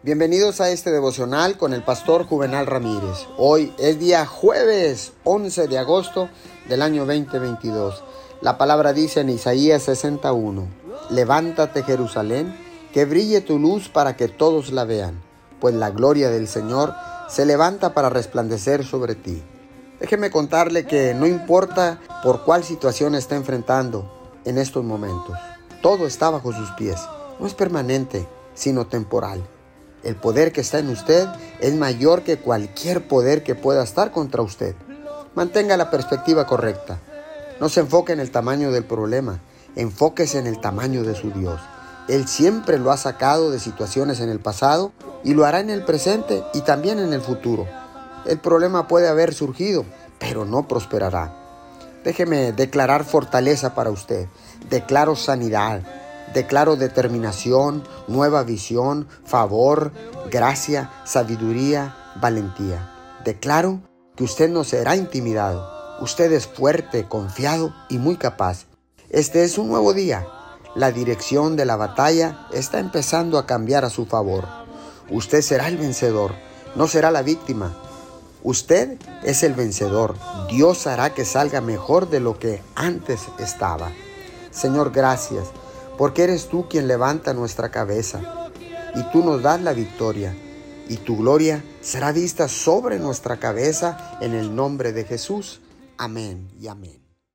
Bienvenidos a este devocional con el pastor Juvenal Ramírez. Hoy es día jueves 11 de agosto del año 2022. La palabra dice en Isaías 61, Levántate Jerusalén, que brille tu luz para que todos la vean, pues la gloria del Señor se levanta para resplandecer sobre ti. Déjeme contarle que no importa por cuál situación está enfrentando en estos momentos, todo está bajo sus pies. No es permanente, sino temporal. El poder que está en usted es mayor que cualquier poder que pueda estar contra usted. Mantenga la perspectiva correcta. No se enfoque en el tamaño del problema, enfóquese en el tamaño de su Dios. Él siempre lo ha sacado de situaciones en el pasado y lo hará en el presente y también en el futuro. El problema puede haber surgido, pero no prosperará. Déjeme declarar fortaleza para usted. Declaro sanidad, Declaro determinación, nueva visión, favor, gracia, sabiduría, valentía. Declaro que usted no será intimidado. Usted es fuerte, confiado y muy capaz. Este es un nuevo día. La dirección de la batalla está empezando a cambiar a su favor. Usted será el vencedor, no será la víctima. Usted es el vencedor. Dios hará que salga mejor de lo que antes estaba. Señor, gracias porque eres tú quien levanta nuestra cabeza, y tú nos das la victoria, y tu gloria será vista sobre nuestra cabeza en el nombre de Jesús. Amén y amén.